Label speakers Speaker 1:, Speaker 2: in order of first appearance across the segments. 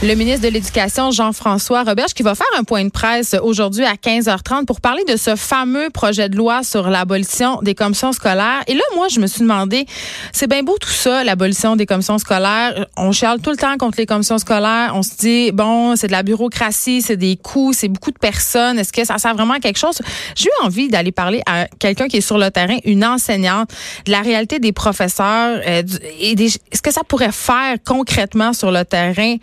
Speaker 1: Le ministre de l'Éducation, Jean-François Roberge, qui va faire un point de presse aujourd'hui à 15h30 pour parler de ce fameux projet de loi sur l'abolition des commissions scolaires. Et là, moi, je me suis demandé, c'est bien beau tout ça, l'abolition des commissions scolaires. On chiale tout le temps contre les commissions scolaires. On se dit, bon, c'est de la bureaucratie, c'est des coûts, c'est beaucoup de personnes. Est-ce que ça sert vraiment à quelque chose? J'ai eu envie d'aller parler à quelqu'un qui est sur le terrain, une enseignante, de la réalité des professeurs euh, et des, ce que ça pourrait faire concrètement sur le terrain,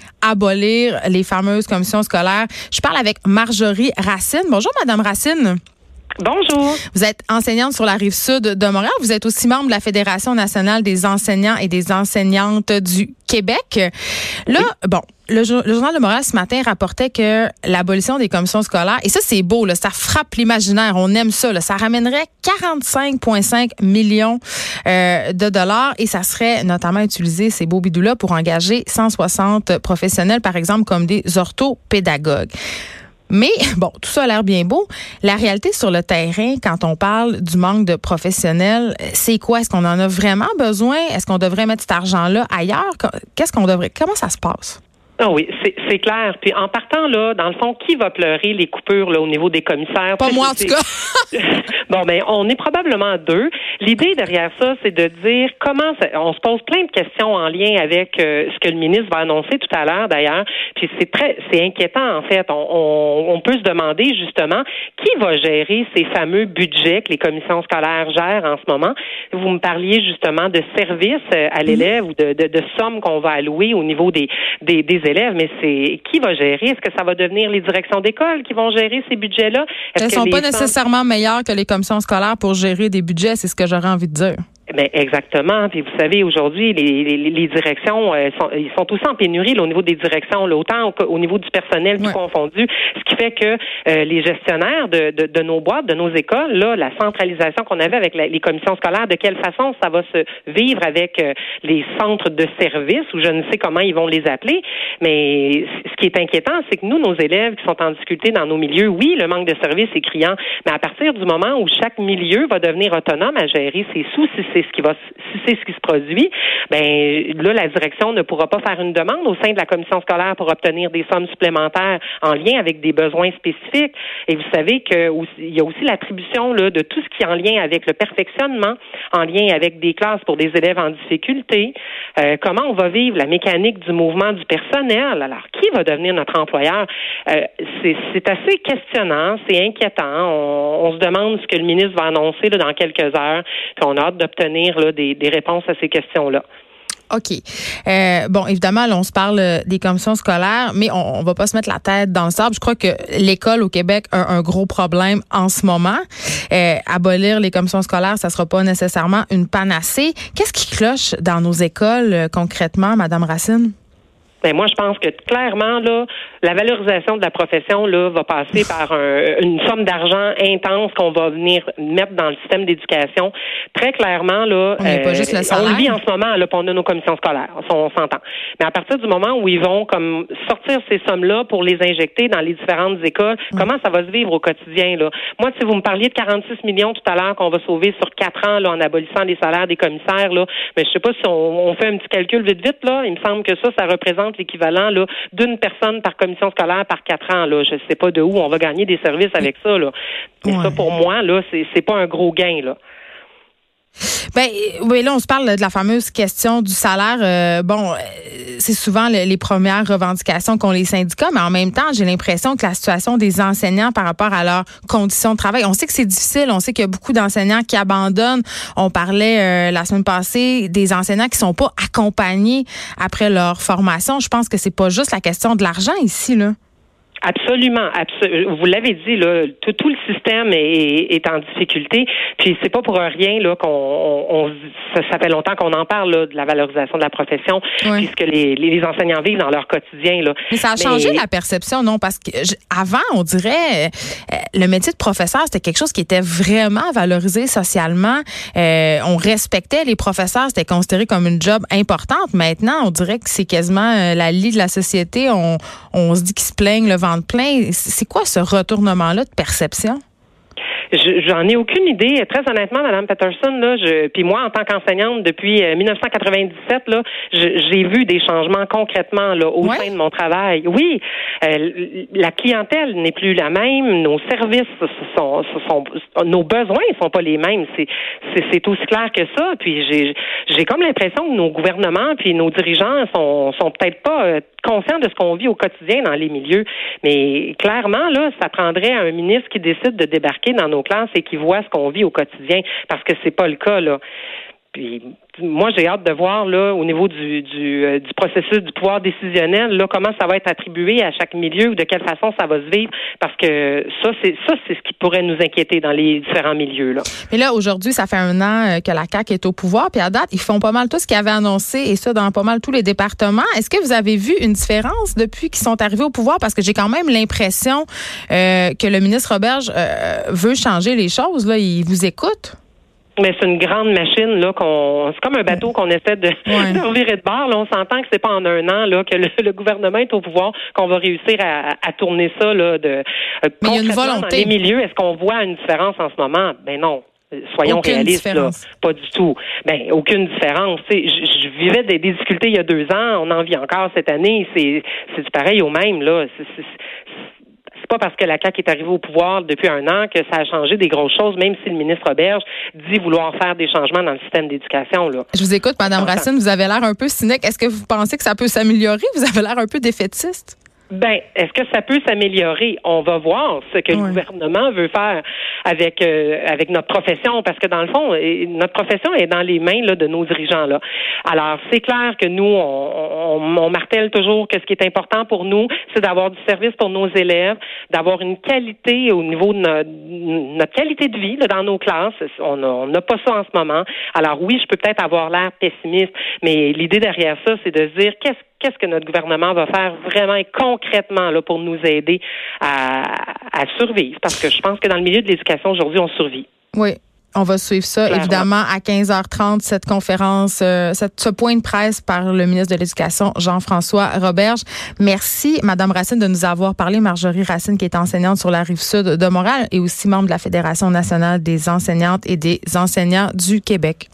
Speaker 1: abolir les fameuses commissions scolaires. Je parle avec Marjorie Racine. Bonjour, Madame Racine.
Speaker 2: Bonjour.
Speaker 1: Vous êtes enseignante sur la rive sud de Montréal. Vous êtes aussi membre de la Fédération nationale des enseignants et des enseignantes du Québec. Là, bon, le, journal de Montréal ce matin rapportait que l'abolition des commissions scolaires, et ça c'est beau, là, ça frappe l'imaginaire, on aime ça, là, ça ramènerait 45,5 millions euh, de dollars et ça serait notamment utilisé, ces beaux bidous-là, pour engager 160 professionnels, par exemple, comme des orthopédagogues. Mais bon, tout ça a l'air bien beau. La réalité sur le terrain, quand on parle du manque de professionnels, c'est quoi? Est-ce qu'on en a vraiment besoin? Est-ce qu'on devrait mettre cet argent-là ailleurs? Qu'est-ce qu'on devrait? Comment ça se passe?
Speaker 2: Ah oui, c'est clair. Puis en partant là, dans le fond, qui va pleurer les coupures là au niveau des commissaires?
Speaker 1: Pas moi en tout cas.
Speaker 2: bon ben, on est probablement deux. L'idée derrière ça, c'est de dire comment on se pose plein de questions en lien avec euh, ce que le ministre va annoncer tout à l'heure d'ailleurs. Puis c'est très, c'est inquiétant en fait. On, on, peut se demander justement qui va gérer ces fameux budgets que les commissions scolaires gèrent en ce moment? Vous me parliez justement de services euh, à l'élève ou de, de, de sommes qu'on va allouer au niveau des, des, des élèves, mais c'est qui va gérer? Est-ce que ça va devenir les directions d'école qui vont gérer ces budgets-là?
Speaker 1: Elles ne sont pas nécessairement meilleures que les commissions scolaires pour gérer des budgets, c'est ce que j'aurais envie de dire.
Speaker 2: Ben exactement. Puis vous savez, aujourd'hui, les, les, directions euh, sont, ils sont tous en pénurie au niveau des directions, là, autant au, niveau du personnel tout confondu. Ce qui fait que euh, les gestionnaires de, de, de, nos boîtes, de nos écoles, là, la centralisation qu'on avait avec les commissions scolaires, de quelle façon ça va se vivre avec euh, les centres de services, ou je ne sais comment ils vont les appeler. Mais ce qui est inquiétant, c'est que nous, nos élèves qui sont en difficulté dans nos milieux, oui, le manque de services est criant, mais à partir du moment où chaque milieu va devenir autonome à gérer ses sous, c'est ce qui va, si c'est ce qui se produit, ben là, la direction ne pourra pas faire une demande au sein de la commission scolaire pour obtenir des sommes supplémentaires en lien avec des besoins spécifiques. Et vous savez qu'il y a aussi l'attribution là, de tout ce qui est en lien avec le perfectionnement, en lien avec des classes pour des élèves en difficulté. Euh, comment on va vivre la mécanique du mouvement du personnel? Alors, qui va devenir notre employeur? Euh, c'est assez questionnant, c'est inquiétant. On, se demande ce que le ministre va annoncer dans quelques heures. Puis on a hâte d'obtenir des, réponses à ces questions-là.
Speaker 1: OK. Euh, bon, évidemment, là, on se parle euh, des commissions scolaires, mais on, ne va pas se mettre la tête dans le sable. Je crois que l'école au Québec a un gros problème en ce moment. Euh, abolir les commissions scolaires, ça sera pas nécessairement une panacée. Qu'est-ce qui cloche dans nos écoles concrètement, Madame Racine?
Speaker 2: Ben moi, je pense que clairement, là, la valorisation de la profession là, va passer par une somme d'argent intense qu'on va venir mettre dans le système d'éducation. Très clairement, là,
Speaker 1: on, pas juste le euh,
Speaker 2: on le vit en ce moment, là, on a nos commissions scolaires, on, s'entend. Mais à partir du moment où ils vont comme sortir ces sommes-là pour les injecter dans les différentes écoles, mm. comment ça va se vivre au quotidien? Là? Moi, si vous me parliez de 46 millions tout à l'heure qu'on va sauver sur quatre ans là, en abolissant les salaires des commissaires, là, mais je sais pas si on, on fait un petit calcul vite vite, là, il me semble que ça, ça représente l'équivalent là, d'une personne par commission scolaire par quatre ans. Là. Je ne sais pas de où on va gagner des services avec ça. Là. Mais ça, pour moi, là, c'est, c'est pas un gros gain. Là.
Speaker 1: Ben oui, là on se parle de la fameuse question du salaire. Euh, bon, euh, c'est souvent les premières revendications qu'ont les syndicats, mais en même temps, j'ai l'impression que la situation des enseignants par rapport à leurs conditions de travail, on sait que c'est difficile, on sait qu'il y a beaucoup d'enseignants qui abandonnent. On parlait euh, la semaine passée des enseignants qui sont pas accompagnés après leur formation. Je pense que c'est pas juste la question de l'argent ici là.
Speaker 2: Absolument, vous l'avez dit là, tout, tout le système est, est, en difficulté. Puis c'est pas pour rien là qu'on on, ça, ça, fait longtemps qu'on en parle là, de la valorisation de la profession, puisque les, les, enseignants vivent dans leur quotidien là.
Speaker 1: Mais ça a changé la perception, non? Parce que avant, on dirait euh, le métier de professeur c'était quelque chose qui était vraiment valorisé socialement. Euh, on respectait les professeurs, c'était considéré comme une job importante. Maintenant, on dirait que c'est quasiment euh, la lie de la société. On, on se dit qu'ils se plaignent le C'est quoi ce retournement-là de perception?
Speaker 2: J'en ai aucune idée. Très honnêtement, Madame Patterson, là, je, puis moi, en tant qu'enseignante depuis 1997, là, j'ai vu des changements concrètement là au sein de mon travail. Oui, la clientèle n'est plus la même, nos services sont, sont nos besoins sont pas les mêmes. C'est c'est aussi clair que ça. Puis j'ai j'ai comme l'impression que nos gouvernements puis nos dirigeants sont sont peut-être pas euh, conscients de ce qu'on vit au quotidien dans les milieux. Mais clairement là, ça prendrait un ministre qui décide de débarquer dans nos classes et voit ce qu'on vit au quotidien parce que c'est pas le cas là. Puis moi, j'ai hâte de voir là au niveau du, du, euh, du, processus du pouvoir décisionnel là comment ça va être attribué à chaque milieu ou de quelle façon ça va se vivre. Parce que ça c'est ça c'est ce qui pourrait nous inquiéter dans les différents milieux là.
Speaker 1: Mais là aujourd'hui, ça fait un an euh, que la CAC est au pouvoir. Puis à date, ils font pas mal tout ce qu'ils avaient annoncé et ça dans pas mal tous les départements. Est-ce que vous avez vu une différence depuis qu'ils sont arrivés au pouvoir? Parce que j'ai quand même l'impression euh, que le ministre Roberge veut changer les choses là, il vous écoute?
Speaker 2: Mais c'est une grande machine là qu'on c'est comme un bateau qu'on essaie de, de virer de bord. Là, on s'entend que c'est pas en un an là que le, gouvernement est au pouvoir qu'on va réussir à, à, tourner ça là de
Speaker 1: euh, Mais il y a une volonté.
Speaker 2: dans les milieux. Est-ce qu'on voit une différence en ce moment? Ben non. Soyons réalistes, là. pas du tout. Ben aucune différence. Je, je vivais des, difficultés il y a deux ans, on en vit encore cette année. C'est c'est du pareil au même là pas parce que la CAQ est arrivée au pouvoir depuis un an que ça a changé des grosses choses, même si le ministre Roberge dit vouloir faire des changements dans le système d'éducation.
Speaker 1: Je vous écoute, Madame Racine, vous avez l'air un peu cynique. Est-ce que vous pensez que ça peut s'améliorer? Vous avez l'air un peu défaitiste?
Speaker 2: Ben, est-ce que ça peut s'améliorer? On va voir ce que le gouvernement veut faire avec euh, avec notre profession, parce que dans le fond, notre profession est dans les mains là, de nos dirigeants là. Alors, c'est clair que nous, on, on, martèle toujours que ce qui est important pour nous, c'est d'avoir du service pour nos élèves, d'avoir une qualité au niveau de notre, qualité de vie là, dans nos classes. On n'a pas ça en ce moment. Alors oui, je peux peut-être avoir l'air pessimiste, mais l'idée derrière ça, c'est de se dire qu'est-ce qu'est-ce que notre gouvernement va faire vraiment et concrètement là, pour nous aider à, survivre? Parce que je pense que dans le milieu de l'éducation aujourd'hui, on survit.
Speaker 1: Oui. On va suivre ça, évidemment, à 15h30, cette conférence, euh, ce point de presse par le ministre de l'Éducation, Jean-François Roberge. Merci, Madame Racine, de nous avoir parlé. Marjorie Racine, qui est enseignante sur la rive sud de Montréal et aussi membre de la Fédération nationale des enseignantes et des enseignants du Québec.